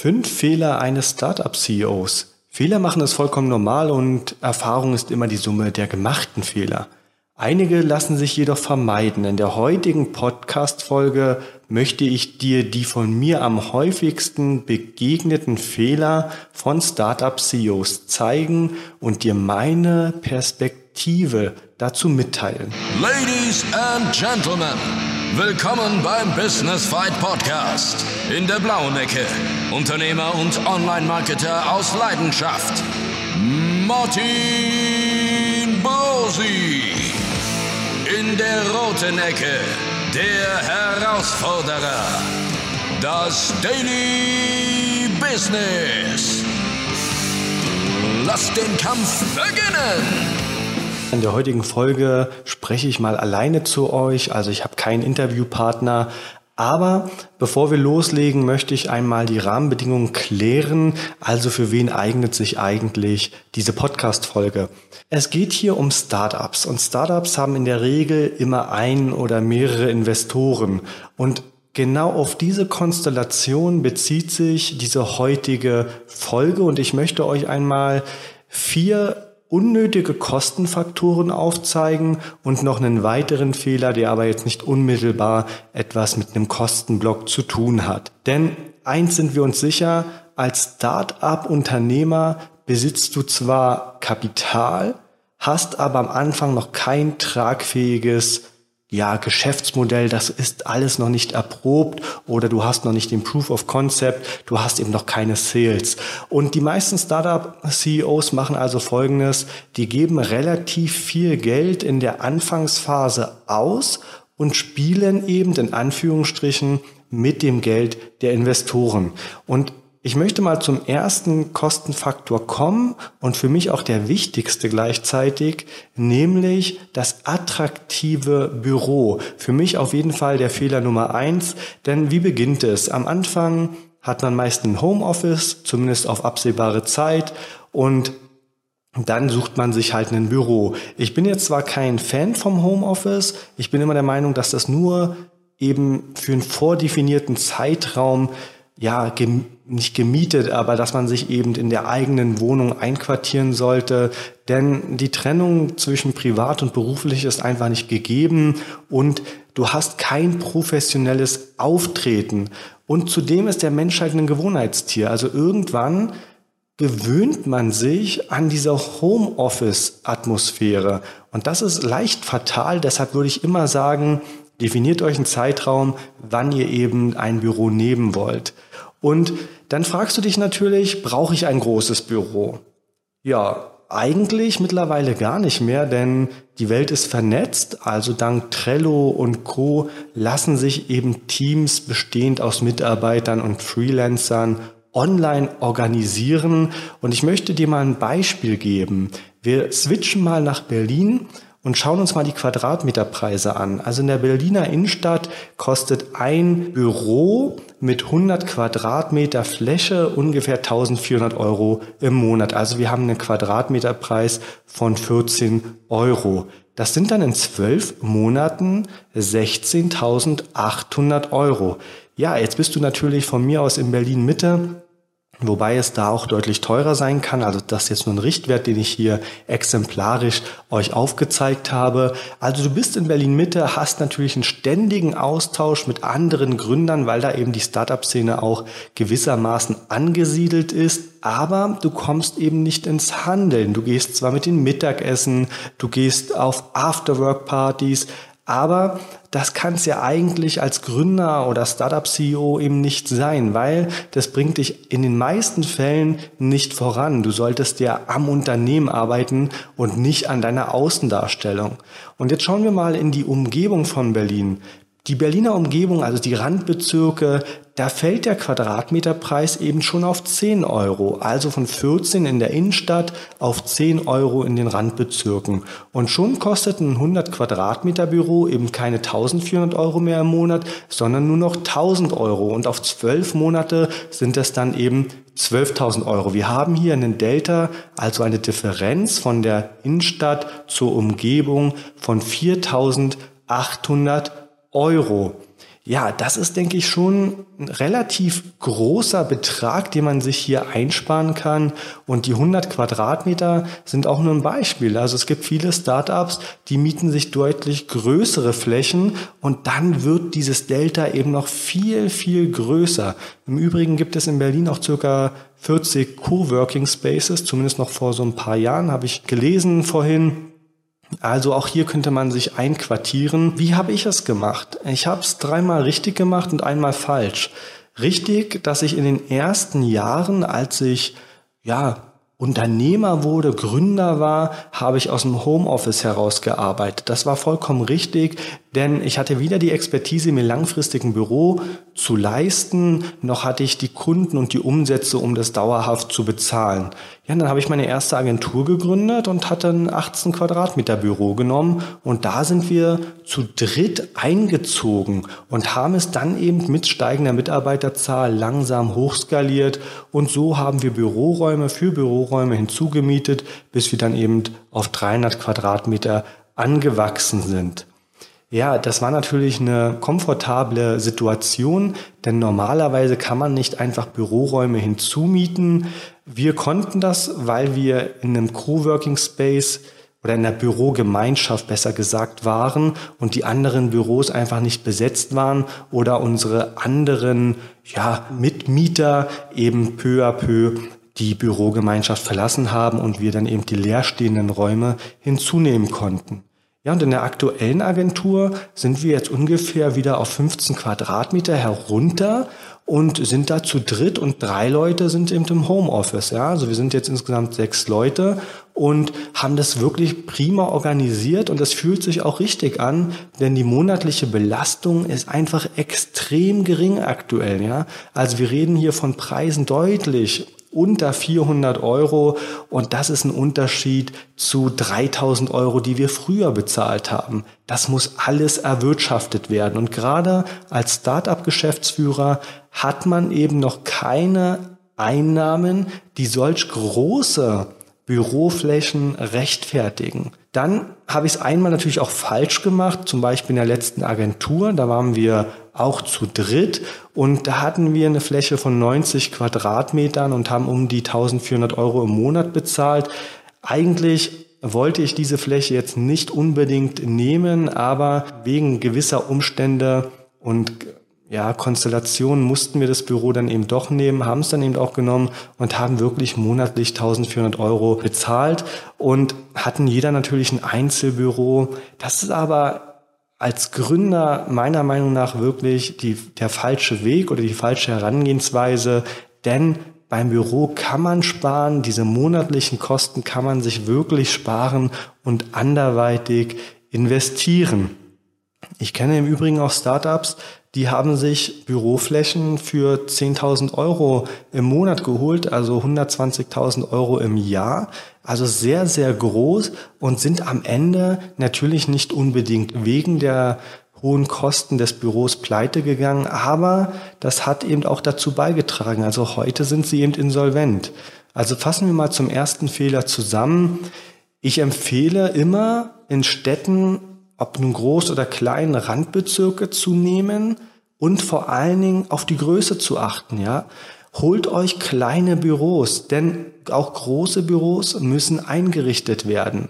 Fünf Fehler eines Startup-CEOs. Fehler machen ist vollkommen normal und Erfahrung ist immer die Summe der gemachten Fehler. Einige lassen sich jedoch vermeiden. In der heutigen Podcast-Folge möchte ich dir die von mir am häufigsten begegneten Fehler von Startup-CEOs zeigen und dir meine Perspektive dazu mitteilen. Ladies and Gentlemen, willkommen beim Business Fight Podcast. In der blauen Ecke, Unternehmer und Online-Marketer aus Leidenschaft, Martin Bosi. In der roten Ecke, der Herausforderer, das Daily Business. Lass den Kampf beginnen! In der heutigen Folge spreche ich mal alleine zu euch, also ich habe keinen Interviewpartner. Aber bevor wir loslegen, möchte ich einmal die Rahmenbedingungen klären. Also für wen eignet sich eigentlich diese Podcast-Folge? Es geht hier um Startups und Startups haben in der Regel immer ein oder mehrere Investoren und Genau auf diese Konstellation bezieht sich diese heutige Folge und ich möchte euch einmal vier unnötige Kostenfaktoren aufzeigen und noch einen weiteren Fehler, der aber jetzt nicht unmittelbar etwas mit einem Kostenblock zu tun hat. Denn eins sind wir uns sicher, als Start-up-Unternehmer besitzt du zwar Kapital, hast aber am Anfang noch kein tragfähiges ja, Geschäftsmodell, das ist alles noch nicht erprobt oder du hast noch nicht den Proof of Concept, du hast eben noch keine Sales. Und die meisten Startup-CEOs machen also Folgendes, die geben relativ viel Geld in der Anfangsphase aus und spielen eben in Anführungsstrichen mit dem Geld der Investoren. Und ich möchte mal zum ersten Kostenfaktor kommen und für mich auch der wichtigste gleichzeitig, nämlich das attraktive Büro. Für mich auf jeden Fall der Fehler Nummer eins, denn wie beginnt es? Am Anfang hat man meist ein Homeoffice, zumindest auf absehbare Zeit und dann sucht man sich halt ein Büro. Ich bin jetzt zwar kein Fan vom Homeoffice, ich bin immer der Meinung, dass das nur eben für einen vordefinierten Zeitraum ja, nicht gemietet, aber dass man sich eben in der eigenen Wohnung einquartieren sollte. Denn die Trennung zwischen privat und beruflich ist einfach nicht gegeben und du hast kein professionelles Auftreten. Und zudem ist der Mensch halt ein Gewohnheitstier. Also irgendwann gewöhnt man sich an dieser Homeoffice-Atmosphäre. Und das ist leicht fatal. Deshalb würde ich immer sagen, definiert euch einen Zeitraum, wann ihr eben ein Büro nehmen wollt. Und dann fragst du dich natürlich, brauche ich ein großes Büro? Ja, eigentlich mittlerweile gar nicht mehr, denn die Welt ist vernetzt, also dank Trello und Co lassen sich eben Teams bestehend aus Mitarbeitern und Freelancern online organisieren. Und ich möchte dir mal ein Beispiel geben. Wir switchen mal nach Berlin und schauen uns mal die Quadratmeterpreise an. Also in der Berliner Innenstadt kostet ein Büro mit 100 Quadratmeter Fläche ungefähr 1400 Euro im Monat. Also wir haben einen Quadratmeterpreis von 14 Euro. Das sind dann in zwölf Monaten 16.800 Euro. Ja, jetzt bist du natürlich von mir aus in Berlin Mitte Wobei es da auch deutlich teurer sein kann. Also das ist jetzt nur ein Richtwert, den ich hier exemplarisch euch aufgezeigt habe. Also du bist in Berlin Mitte, hast natürlich einen ständigen Austausch mit anderen Gründern, weil da eben die Startup-Szene auch gewissermaßen angesiedelt ist. Aber du kommst eben nicht ins Handeln. Du gehst zwar mit den Mittagessen, du gehst auf Afterwork-Partys, aber das kann es ja eigentlich als Gründer oder Startup-CEO eben nicht sein, weil das bringt dich in den meisten Fällen nicht voran. Du solltest ja am Unternehmen arbeiten und nicht an deiner Außendarstellung. Und jetzt schauen wir mal in die Umgebung von Berlin. Die Berliner Umgebung, also die Randbezirke, da fällt der Quadratmeterpreis eben schon auf 10 Euro, also von 14 in der Innenstadt auf 10 Euro in den Randbezirken. Und schon kostet ein 100 Quadratmeter Büro eben keine 1400 Euro mehr im Monat, sondern nur noch 1000 Euro. Und auf 12 Monate sind es dann eben 12.000 Euro. Wir haben hier einen Delta, also eine Differenz von der Innenstadt zur Umgebung von 4.800 Euro. Ja, das ist, denke ich, schon ein relativ großer Betrag, den man sich hier einsparen kann. Und die 100 Quadratmeter sind auch nur ein Beispiel. Also es gibt viele Startups, die mieten sich deutlich größere Flächen und dann wird dieses Delta eben noch viel, viel größer. Im Übrigen gibt es in Berlin auch circa 40 Coworking Spaces, zumindest noch vor so ein paar Jahren, habe ich gelesen vorhin. Also auch hier könnte man sich einquartieren. Wie habe ich es gemacht? Ich habe es dreimal richtig gemacht und einmal falsch. Richtig, dass ich in den ersten Jahren, als ich ja Unternehmer wurde, Gründer war, habe ich aus dem Homeoffice heraus gearbeitet. Das war vollkommen richtig, denn ich hatte weder die Expertise, mir langfristig ein Büro zu leisten, noch hatte ich die Kunden und die Umsätze, um das dauerhaft zu bezahlen. Ja, dann habe ich meine erste Agentur gegründet und hatte ein 18 Quadratmeter Büro genommen und da sind wir zu dritt eingezogen und haben es dann eben mit steigender Mitarbeiterzahl langsam hochskaliert und so haben wir Büroräume für Büroräume hinzugemietet, bis wir dann eben auf 300 Quadratmeter angewachsen sind. Ja, das war natürlich eine komfortable Situation, denn normalerweise kann man nicht einfach Büroräume hinzumieten. Wir konnten das, weil wir in einem Coworking Space oder in der Bürogemeinschaft besser gesagt waren und die anderen Büros einfach nicht besetzt waren oder unsere anderen ja, Mitmieter eben peu à peu die Bürogemeinschaft verlassen haben und wir dann eben die leerstehenden Räume hinzunehmen konnten. Ja, und in der aktuellen Agentur sind wir jetzt ungefähr wieder auf 15 Quadratmeter herunter und sind da zu dritt und drei Leute sind eben im Homeoffice. Ja, also wir sind jetzt insgesamt sechs Leute und haben das wirklich prima organisiert und das fühlt sich auch richtig an, denn die monatliche Belastung ist einfach extrem gering aktuell. Ja, also wir reden hier von Preisen deutlich unter 400 Euro und das ist ein Unterschied zu 3000 Euro, die wir früher bezahlt haben. Das muss alles erwirtschaftet werden und gerade als Startup-Geschäftsführer hat man eben noch keine Einnahmen, die solch große Büroflächen rechtfertigen. Dann habe ich es einmal natürlich auch falsch gemacht, zum Beispiel in der letzten Agentur, da waren wir auch zu dritt und da hatten wir eine Fläche von 90 Quadratmetern und haben um die 1400 Euro im Monat bezahlt. Eigentlich wollte ich diese Fläche jetzt nicht unbedingt nehmen, aber wegen gewisser Umstände und ja, Konstellationen mussten wir das Büro dann eben doch nehmen, haben es dann eben auch genommen und haben wirklich monatlich 1400 Euro bezahlt und hatten jeder natürlich ein Einzelbüro. Das ist aber als Gründer meiner Meinung nach wirklich die, der falsche Weg oder die falsche Herangehensweise, denn beim Büro kann man sparen, diese monatlichen Kosten kann man sich wirklich sparen und anderweitig investieren. Ich kenne im Übrigen auch Startups, die haben sich Büroflächen für 10.000 Euro im Monat geholt, also 120.000 Euro im Jahr. Also sehr, sehr groß und sind am Ende natürlich nicht unbedingt wegen der hohen Kosten des Büros pleite gegangen, aber das hat eben auch dazu beigetragen. Also heute sind sie eben insolvent. Also fassen wir mal zum ersten Fehler zusammen. Ich empfehle immer in Städten ob nun groß oder klein, Randbezirke zu nehmen und vor allen Dingen auf die Größe zu achten, ja. Holt euch kleine Büros, denn auch große Büros müssen eingerichtet werden.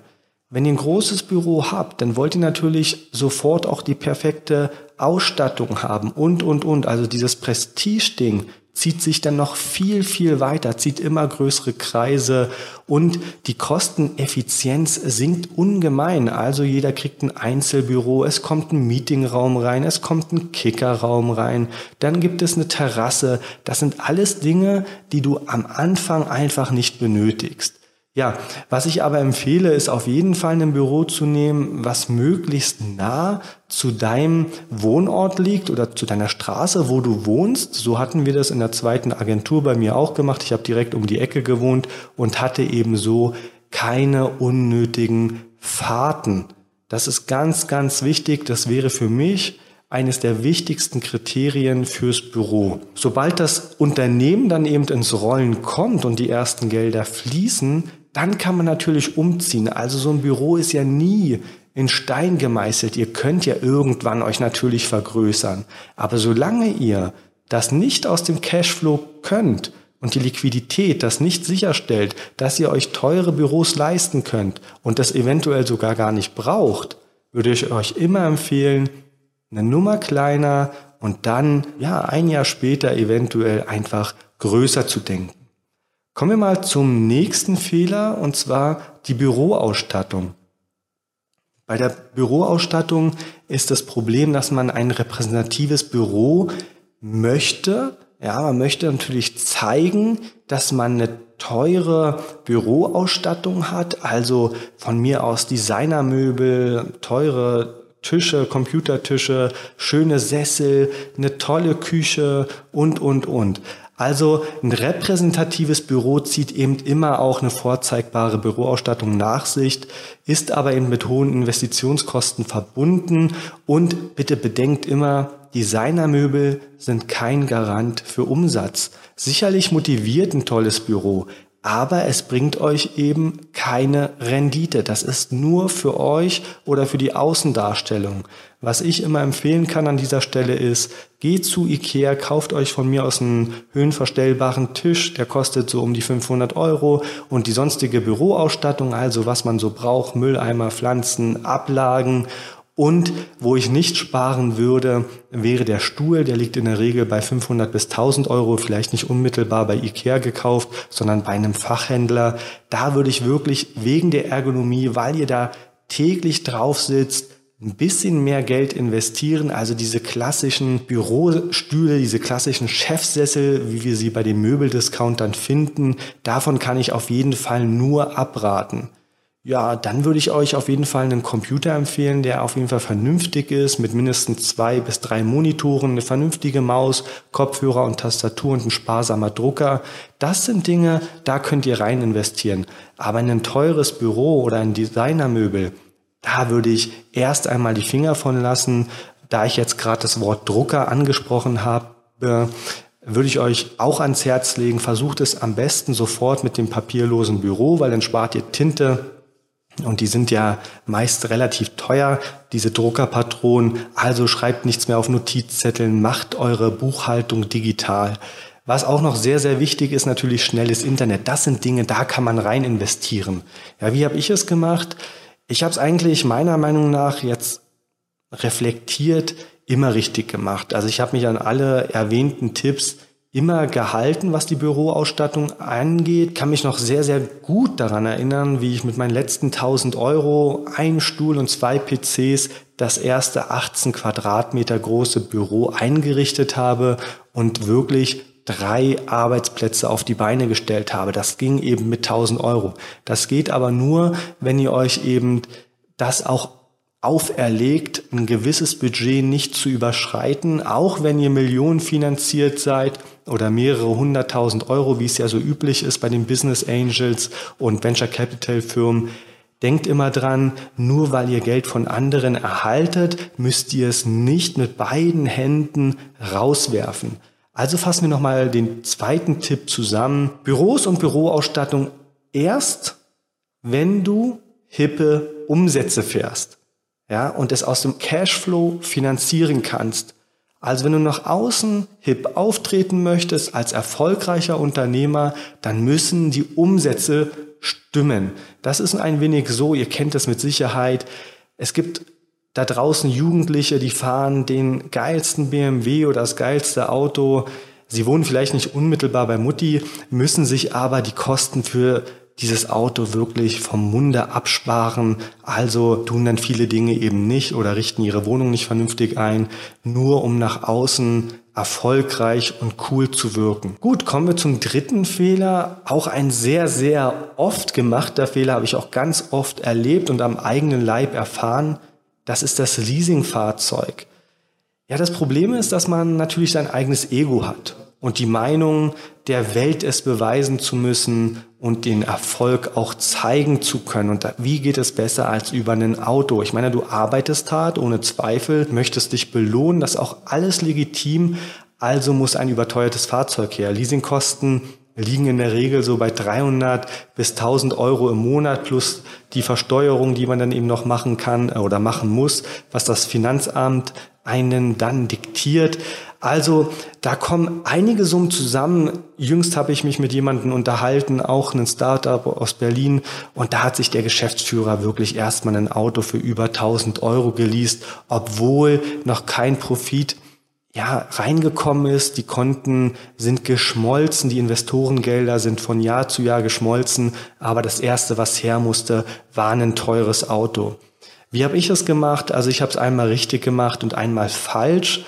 Wenn ihr ein großes Büro habt, dann wollt ihr natürlich sofort auch die perfekte Ausstattung haben und, und, und. Also dieses Prestige-Ding zieht sich dann noch viel, viel weiter, zieht immer größere Kreise und die Kosteneffizienz sinkt ungemein. Also jeder kriegt ein Einzelbüro, es kommt ein Meetingraum rein, es kommt ein Kickerraum rein, dann gibt es eine Terrasse. Das sind alles Dinge, die du am Anfang einfach nicht benötigst. Ja, was ich aber empfehle, ist auf jeden Fall ein Büro zu nehmen, was möglichst nah zu deinem Wohnort liegt oder zu deiner Straße, wo du wohnst. So hatten wir das in der zweiten Agentur bei mir auch gemacht. Ich habe direkt um die Ecke gewohnt und hatte ebenso keine unnötigen Fahrten. Das ist ganz, ganz wichtig. Das wäre für mich eines der wichtigsten Kriterien fürs Büro. Sobald das Unternehmen dann eben ins Rollen kommt und die ersten Gelder fließen, dann kann man natürlich umziehen. Also so ein Büro ist ja nie in Stein gemeißelt. Ihr könnt ja irgendwann euch natürlich vergrößern. Aber solange ihr das nicht aus dem Cashflow könnt und die Liquidität das nicht sicherstellt, dass ihr euch teure Büros leisten könnt und das eventuell sogar gar nicht braucht, würde ich euch immer empfehlen, eine Nummer kleiner und dann, ja, ein Jahr später eventuell einfach größer zu denken. Kommen wir mal zum nächsten Fehler und zwar die Büroausstattung. Bei der Büroausstattung ist das Problem, dass man ein repräsentatives Büro möchte. Ja, man möchte natürlich zeigen, dass man eine teure Büroausstattung hat, also von mir aus Designermöbel, teure Tische, Computertische, schöne Sessel, eine tolle Küche und, und, und. Also ein repräsentatives Büro zieht eben immer auch eine vorzeigbare Büroausstattung nach sich, ist aber eben mit hohen Investitionskosten verbunden und bitte bedenkt immer, Designermöbel sind kein Garant für Umsatz. Sicherlich motiviert ein tolles Büro, aber es bringt euch eben keine Rendite. Das ist nur für euch oder für die Außendarstellung. Was ich immer empfehlen kann an dieser Stelle ist, geht zu Ikea, kauft euch von mir aus einen höhenverstellbaren Tisch, der kostet so um die 500 Euro und die sonstige Büroausstattung, also was man so braucht, Mülleimer, Pflanzen, Ablagen und wo ich nicht sparen würde, wäre der Stuhl, der liegt in der Regel bei 500 bis 1000 Euro, vielleicht nicht unmittelbar bei Ikea gekauft, sondern bei einem Fachhändler. Da würde ich wirklich wegen der Ergonomie, weil ihr da täglich drauf sitzt, ein bisschen mehr Geld investieren, also diese klassischen Bürostühle, diese klassischen Chefsessel, wie wir sie bei den Möbeldiscountern finden, davon kann ich auf jeden Fall nur abraten. Ja, dann würde ich euch auf jeden Fall einen Computer empfehlen, der auf jeden Fall vernünftig ist, mit mindestens zwei bis drei Monitoren, eine vernünftige Maus, Kopfhörer und Tastatur und ein sparsamer Drucker. Das sind Dinge, da könnt ihr rein investieren. Aber in ein teures Büro oder ein Designermöbel, da würde ich erst einmal die Finger von lassen. Da ich jetzt gerade das Wort Drucker angesprochen habe, würde ich euch auch ans Herz legen, versucht es am besten sofort mit dem papierlosen Büro, weil dann spart ihr Tinte, und die sind ja meist relativ teuer, diese Druckerpatronen. Also schreibt nichts mehr auf Notizzetteln, macht eure Buchhaltung digital. Was auch noch sehr, sehr wichtig ist, natürlich schnelles Internet. Das sind Dinge, da kann man rein investieren. Ja, wie habe ich es gemacht? Ich habe es eigentlich meiner Meinung nach jetzt reflektiert immer richtig gemacht. Also ich habe mich an alle erwähnten Tipps immer gehalten, was die Büroausstattung angeht. Kann mich noch sehr, sehr gut daran erinnern, wie ich mit meinen letzten 1000 Euro, ein Stuhl und zwei PCs das erste 18 Quadratmeter große Büro eingerichtet habe und wirklich drei Arbeitsplätze auf die Beine gestellt habe. Das ging eben mit 1000 Euro. Das geht aber nur, wenn ihr euch eben das auch auferlegt, ein gewisses Budget nicht zu überschreiten, auch wenn ihr Millionen finanziert seid oder mehrere hunderttausend Euro, wie es ja so üblich ist bei den Business Angels und Venture Capital Firmen. Denkt immer dran, nur weil ihr Geld von anderen erhaltet, müsst ihr es nicht mit beiden Händen rauswerfen. Also fassen wir nochmal den zweiten Tipp zusammen. Büros und Büroausstattung erst, wenn du hippe Umsätze fährst ja, und es aus dem Cashflow finanzieren kannst. Also wenn du nach außen hip auftreten möchtest als erfolgreicher Unternehmer, dann müssen die Umsätze stimmen. Das ist ein wenig so, ihr kennt das mit Sicherheit. Es gibt da draußen Jugendliche, die fahren den geilsten BMW oder das geilste Auto. Sie wohnen vielleicht nicht unmittelbar bei Mutti, müssen sich aber die Kosten für dieses Auto wirklich vom Munde absparen, also tun dann viele Dinge eben nicht oder richten ihre Wohnung nicht vernünftig ein, nur um nach außen erfolgreich und cool zu wirken. Gut, kommen wir zum dritten Fehler. Auch ein sehr, sehr oft gemachter Fehler habe ich auch ganz oft erlebt und am eigenen Leib erfahren. Das ist das Leasingfahrzeug. Ja, das Problem ist, dass man natürlich sein eigenes Ego hat und die Meinung, der Welt es beweisen zu müssen und den Erfolg auch zeigen zu können. Und wie geht es besser als über ein Auto? Ich meine, du arbeitest hart, ohne Zweifel, möchtest dich belohnen, das ist auch alles legitim. Also muss ein überteuertes Fahrzeug her. Leasingkosten liegen in der Regel so bei 300 bis 1000 Euro im Monat plus die Versteuerung, die man dann eben noch machen kann äh, oder machen muss, was das Finanzamt einen dann diktiert. Also da kommen einige Summen zusammen. Jüngst habe ich mich mit jemandem unterhalten, auch ein Startup aus Berlin, und da hat sich der Geschäftsführer wirklich erstmal ein Auto für über 1000 Euro geleast, obwohl noch kein Profit ja, reingekommen ist. Die Konten sind geschmolzen, die Investorengelder sind von Jahr zu Jahr geschmolzen, aber das erste, was her musste, war ein teures Auto. Wie habe ich es gemacht? Also ich habe es einmal richtig gemacht und einmal falsch.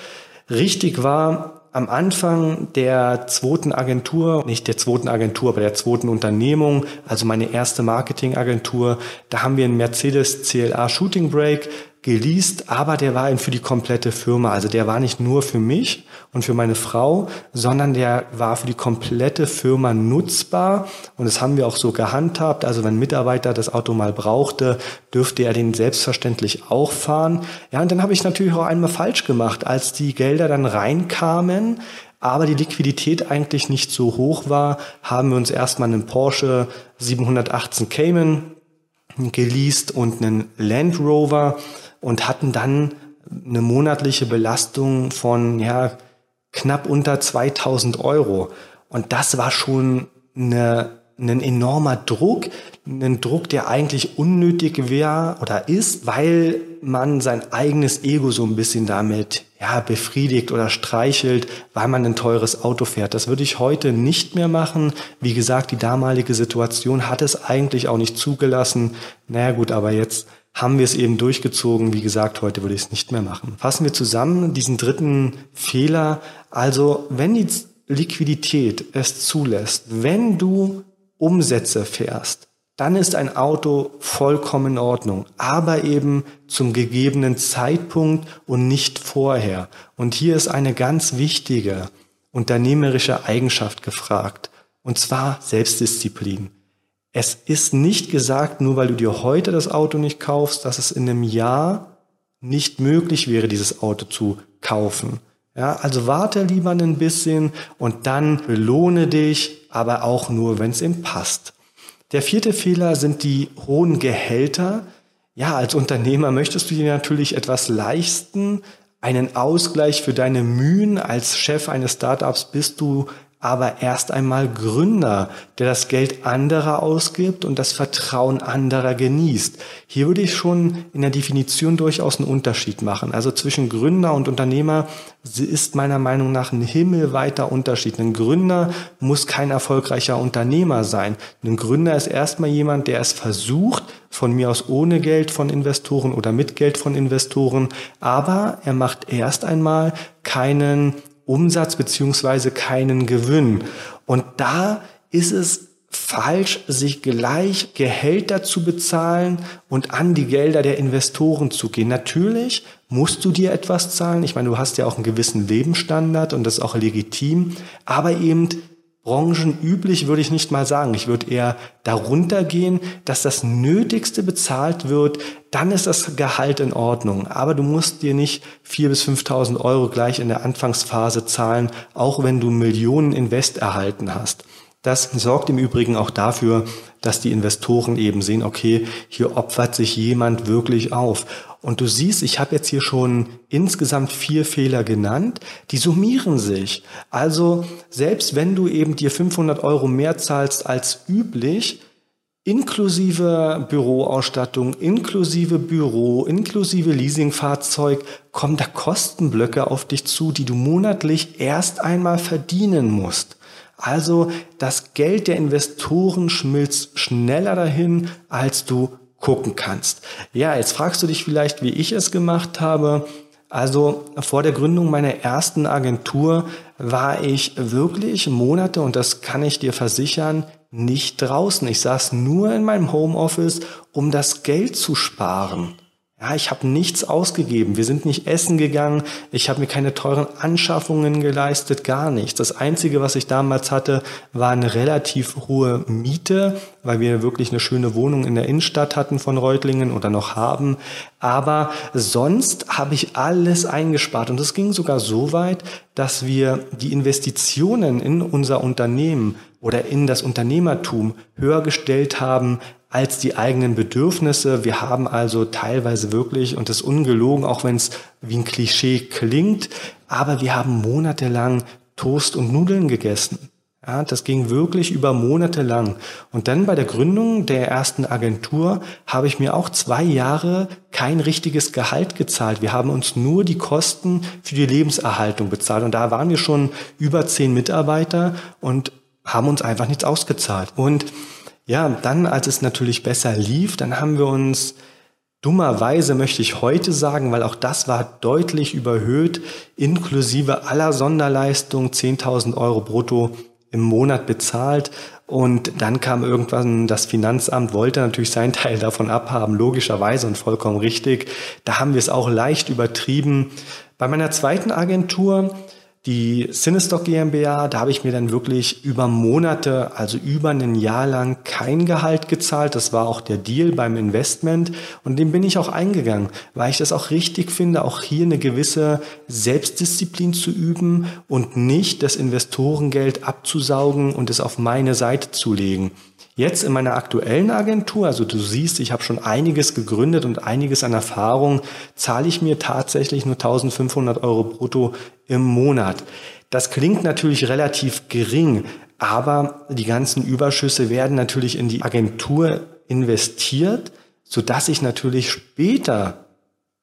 Richtig war am Anfang der zweiten Agentur, nicht der zweiten Agentur, aber der zweiten Unternehmung, also meine erste Marketingagentur, da haben wir einen Mercedes CLA Shooting Brake geleast, aber der war für die komplette Firma. Also der war nicht nur für mich und für meine Frau, sondern der war für die komplette Firma nutzbar. Und das haben wir auch so gehandhabt. Also wenn ein Mitarbeiter das Auto mal brauchte, dürfte er den selbstverständlich auch fahren. Ja, und dann habe ich natürlich auch einmal falsch gemacht, als die Gelder dann reinkamen aber die Liquidität eigentlich nicht so hoch war, haben wir uns erstmal einen Porsche 718 Cayman geleast und einen Land Rover und hatten dann eine monatliche Belastung von ja, knapp unter 2000 Euro. Und das war schon eine, ein enormer Druck, ein Druck, der eigentlich unnötig wäre oder ist, weil man sein eigenes Ego so ein bisschen damit ja, befriedigt oder streichelt, weil man ein teures Auto fährt. Das würde ich heute nicht mehr machen. Wie gesagt, die damalige Situation hat es eigentlich auch nicht zugelassen. Naja gut, aber jetzt haben wir es eben durchgezogen. Wie gesagt, heute würde ich es nicht mehr machen. Fassen wir zusammen diesen dritten Fehler. Also, wenn die Liquidität es zulässt, wenn du Umsätze fährst, dann ist ein Auto vollkommen in Ordnung, aber eben zum gegebenen Zeitpunkt und nicht vorher. Und hier ist eine ganz wichtige unternehmerische Eigenschaft gefragt, und zwar Selbstdisziplin. Es ist nicht gesagt, nur weil du dir heute das Auto nicht kaufst, dass es in einem Jahr nicht möglich wäre, dieses Auto zu kaufen. Ja, also warte lieber ein bisschen und dann belohne dich, aber auch nur, wenn es ihm passt. Der vierte Fehler sind die hohen Gehälter. Ja, als Unternehmer möchtest du dir natürlich etwas leisten, einen Ausgleich für deine Mühen. Als Chef eines Startups bist du aber erst einmal Gründer, der das Geld anderer ausgibt und das Vertrauen anderer genießt. Hier würde ich schon in der Definition durchaus einen Unterschied machen. Also zwischen Gründer und Unternehmer ist meiner Meinung nach ein himmelweiter Unterschied. Ein Gründer muss kein erfolgreicher Unternehmer sein. Ein Gründer ist erstmal jemand, der es versucht, von mir aus ohne Geld von Investoren oder mit Geld von Investoren, aber er macht erst einmal keinen Umsatz beziehungsweise keinen Gewinn. Und da ist es falsch, sich gleich Gehälter zu bezahlen und an die Gelder der Investoren zu gehen. Natürlich musst du dir etwas zahlen. Ich meine, du hast ja auch einen gewissen Lebensstandard und das ist auch legitim. Aber eben branchenüblich würde ich nicht mal sagen. Ich würde eher darunter gehen, dass das Nötigste bezahlt wird. Dann ist das Gehalt in Ordnung. Aber du musst dir nicht 4.000 bis 5.000 Euro gleich in der Anfangsphase zahlen, auch wenn du Millionen Invest erhalten hast. Das sorgt im Übrigen auch dafür, dass die Investoren eben sehen, okay, hier opfert sich jemand wirklich auf. Und du siehst, ich habe jetzt hier schon insgesamt vier Fehler genannt, die summieren sich. Also selbst wenn du eben dir 500 Euro mehr zahlst als üblich, inklusive Büroausstattung, inklusive Büro, inklusive Leasingfahrzeug, kommen da Kostenblöcke auf dich zu, die du monatlich erst einmal verdienen musst. Also das Geld der Investoren schmilzt schneller dahin, als du gucken kannst. Ja, jetzt fragst du dich vielleicht, wie ich es gemacht habe. Also vor der Gründung meiner ersten Agentur war ich wirklich Monate, und das kann ich dir versichern, nicht draußen. Ich saß nur in meinem Homeoffice, um das Geld zu sparen. Ja, ich habe nichts ausgegeben. Wir sind nicht essen gegangen. Ich habe mir keine teuren Anschaffungen geleistet, gar nichts. Das Einzige, was ich damals hatte, war eine relativ hohe Miete, weil wir wirklich eine schöne Wohnung in der Innenstadt hatten von Reutlingen oder noch haben. Aber sonst habe ich alles eingespart. Und es ging sogar so weit, dass wir die Investitionen in unser Unternehmen oder in das Unternehmertum höher gestellt haben als die eigenen Bedürfnisse. Wir haben also teilweise wirklich, und das ist ungelogen, auch wenn es wie ein Klischee klingt, aber wir haben monatelang Toast und Nudeln gegessen. Ja, das ging wirklich über Monate lang. Und dann bei der Gründung der ersten Agentur habe ich mir auch zwei Jahre kein richtiges Gehalt gezahlt. Wir haben uns nur die Kosten für die Lebenserhaltung bezahlt. Und da waren wir schon über zehn Mitarbeiter und haben uns einfach nichts ausgezahlt. Und ja, dann, als es natürlich besser lief, dann haben wir uns dummerweise, möchte ich heute sagen, weil auch das war deutlich überhöht, inklusive aller Sonderleistungen, 10.000 Euro brutto im Monat bezahlt. Und dann kam irgendwann das Finanzamt, wollte natürlich seinen Teil davon abhaben, logischerweise und vollkommen richtig. Da haben wir es auch leicht übertrieben. Bei meiner zweiten Agentur die Cinestock GmbH, da habe ich mir dann wirklich über Monate, also über ein Jahr lang kein Gehalt gezahlt. Das war auch der Deal beim Investment und dem bin ich auch eingegangen, weil ich das auch richtig finde, auch hier eine gewisse Selbstdisziplin zu üben und nicht das Investorengeld abzusaugen und es auf meine Seite zu legen. Jetzt in meiner aktuellen Agentur, also du siehst, ich habe schon einiges gegründet und einiges an Erfahrung, zahle ich mir tatsächlich nur 1500 Euro brutto im Monat. Das klingt natürlich relativ gering, aber die ganzen Überschüsse werden natürlich in die Agentur investiert, sodass ich natürlich später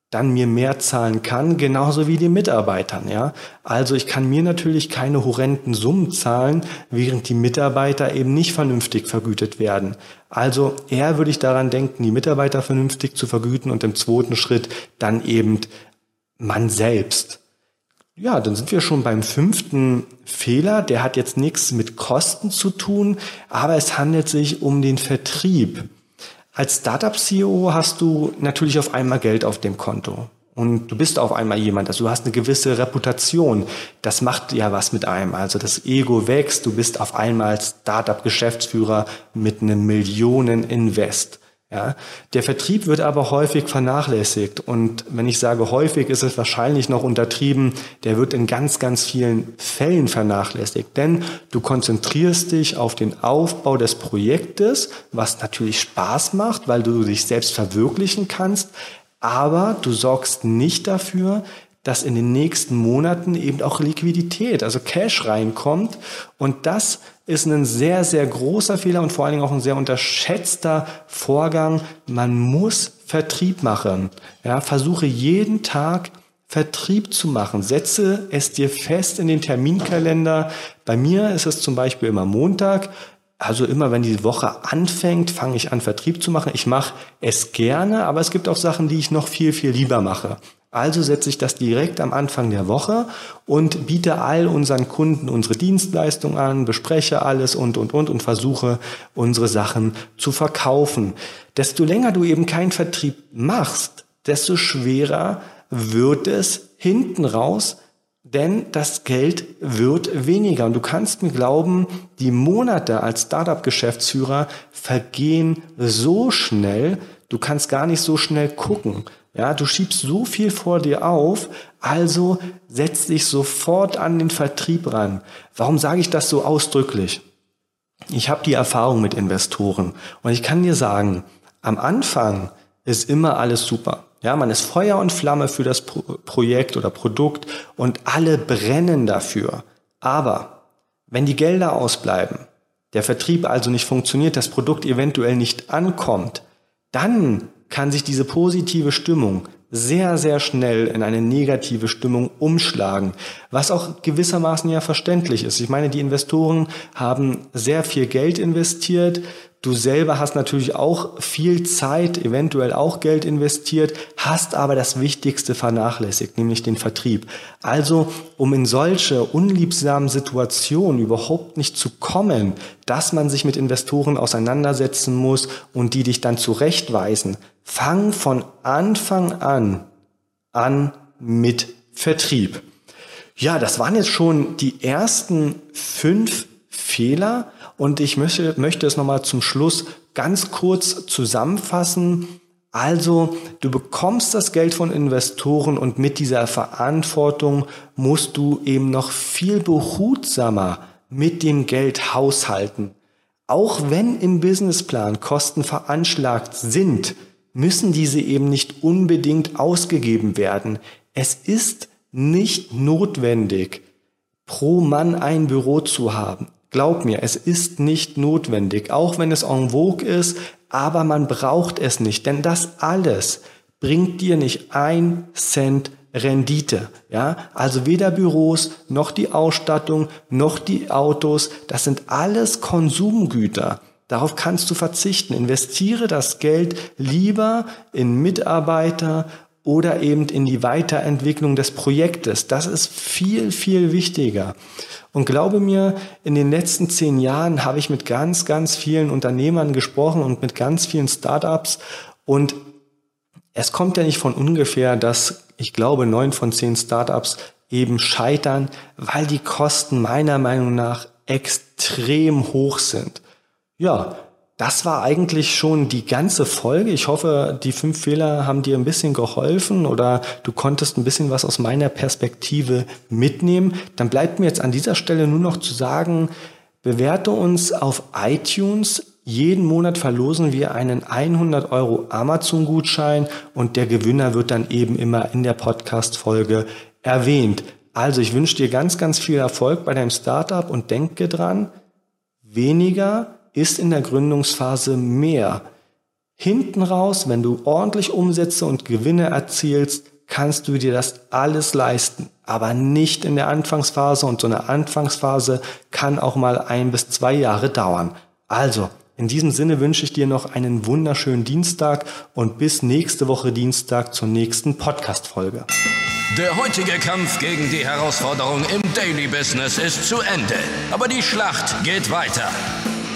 dann mir mehr zahlen kann, genauso wie den Mitarbeitern, ja. Also ich kann mir natürlich keine horrenden Summen zahlen, während die Mitarbeiter eben nicht vernünftig vergütet werden. Also eher würde ich daran denken, die Mitarbeiter vernünftig zu vergüten und im zweiten Schritt dann eben man selbst. Ja, dann sind wir schon beim fünften Fehler. Der hat jetzt nichts mit Kosten zu tun, aber es handelt sich um den Vertrieb. Als Startup-CEO hast du natürlich auf einmal Geld auf dem Konto. Und du bist auf einmal jemand, also du hast eine gewisse Reputation. Das macht ja was mit einem. Also das Ego wächst, du bist auf einmal Startup-Geschäftsführer mit einem Millionen-Invest. Ja, der Vertrieb wird aber häufig vernachlässigt. Und wenn ich sage häufig, ist es wahrscheinlich noch untertrieben, der wird in ganz, ganz vielen Fällen vernachlässigt, denn du konzentrierst dich auf den Aufbau des Projektes, was natürlich Spaß macht, weil du dich selbst verwirklichen kannst, aber du sorgst nicht dafür, dass in den nächsten Monaten eben auch Liquidität, also Cash reinkommt. Und das ist ein sehr, sehr großer Fehler und vor allen Dingen auch ein sehr unterschätzter Vorgang. Man muss Vertrieb machen. Ja, versuche jeden Tag Vertrieb zu machen. Setze es dir fest in den Terminkalender. Bei mir ist es zum Beispiel immer Montag. Also immer, wenn die Woche anfängt, fange ich an, Vertrieb zu machen. Ich mache es gerne, aber es gibt auch Sachen, die ich noch viel, viel lieber mache. Also setze ich das direkt am Anfang der Woche und biete all unseren Kunden unsere Dienstleistung an, bespreche alles und, und, und und versuche unsere Sachen zu verkaufen. Desto länger du eben keinen Vertrieb machst, desto schwerer wird es hinten raus, denn das Geld wird weniger. Und du kannst mir glauben, die Monate als Startup-Geschäftsführer vergehen so schnell, du kannst gar nicht so schnell gucken. Ja, du schiebst so viel vor dir auf, also setz dich sofort an den Vertrieb ran. Warum sage ich das so ausdrücklich? Ich habe die Erfahrung mit Investoren und ich kann dir sagen, am Anfang ist immer alles super. Ja, man ist Feuer und Flamme für das Pro Projekt oder Produkt und alle brennen dafür. Aber wenn die Gelder ausbleiben, der Vertrieb also nicht funktioniert, das Produkt eventuell nicht ankommt, dann kann sich diese positive Stimmung sehr, sehr schnell in eine negative Stimmung umschlagen, was auch gewissermaßen ja verständlich ist. Ich meine, die Investoren haben sehr viel Geld investiert, Du selber hast natürlich auch viel Zeit, eventuell auch Geld investiert, hast aber das Wichtigste vernachlässigt, nämlich den Vertrieb. Also, um in solche unliebsamen Situationen überhaupt nicht zu kommen, dass man sich mit Investoren auseinandersetzen muss und die dich dann zurechtweisen, fang von Anfang an an mit Vertrieb. Ja, das waren jetzt schon die ersten fünf Fehler, und ich möchte, möchte es nochmal zum Schluss ganz kurz zusammenfassen. Also, du bekommst das Geld von Investoren und mit dieser Verantwortung musst du eben noch viel behutsamer mit dem Geld haushalten. Auch wenn im Businessplan Kosten veranschlagt sind, müssen diese eben nicht unbedingt ausgegeben werden. Es ist nicht notwendig, pro Mann ein Büro zu haben. Glaub mir, es ist nicht notwendig, auch wenn es en vogue ist, aber man braucht es nicht, denn das alles bringt dir nicht ein Cent Rendite. Ja, also weder Büros noch die Ausstattung noch die Autos, das sind alles Konsumgüter. Darauf kannst du verzichten. Investiere das Geld lieber in Mitarbeiter oder eben in die Weiterentwicklung des Projektes. Das ist viel, viel wichtiger. Und glaube mir, in den letzten zehn Jahren habe ich mit ganz, ganz vielen Unternehmern gesprochen und mit ganz vielen Startups. Und es kommt ja nicht von ungefähr, dass ich glaube, neun von zehn Startups eben scheitern, weil die Kosten meiner Meinung nach extrem hoch sind. Ja, das war eigentlich schon die ganze Folge. Ich hoffe, die fünf Fehler haben dir ein bisschen geholfen oder du konntest ein bisschen was aus meiner Perspektive mitnehmen. Dann bleibt mir jetzt an dieser Stelle nur noch zu sagen, bewerte uns auf iTunes. Jeden Monat verlosen wir einen 100 Euro Amazon-Gutschein und der Gewinner wird dann eben immer in der Podcast-Folge erwähnt. Also ich wünsche dir ganz, ganz viel Erfolg bei deinem Startup und denke dran, weniger ist in der Gründungsphase mehr. Hinten raus, wenn du ordentlich Umsätze und Gewinne erzielst, kannst du dir das alles leisten, aber nicht in der Anfangsphase und so eine Anfangsphase kann auch mal ein bis zwei Jahre dauern. Also, in diesem Sinne wünsche ich dir noch einen wunderschönen Dienstag und bis nächste Woche Dienstag zur nächsten Podcast-Folge. Der heutige Kampf gegen die Herausforderung im Daily Business ist zu Ende, aber die Schlacht geht weiter.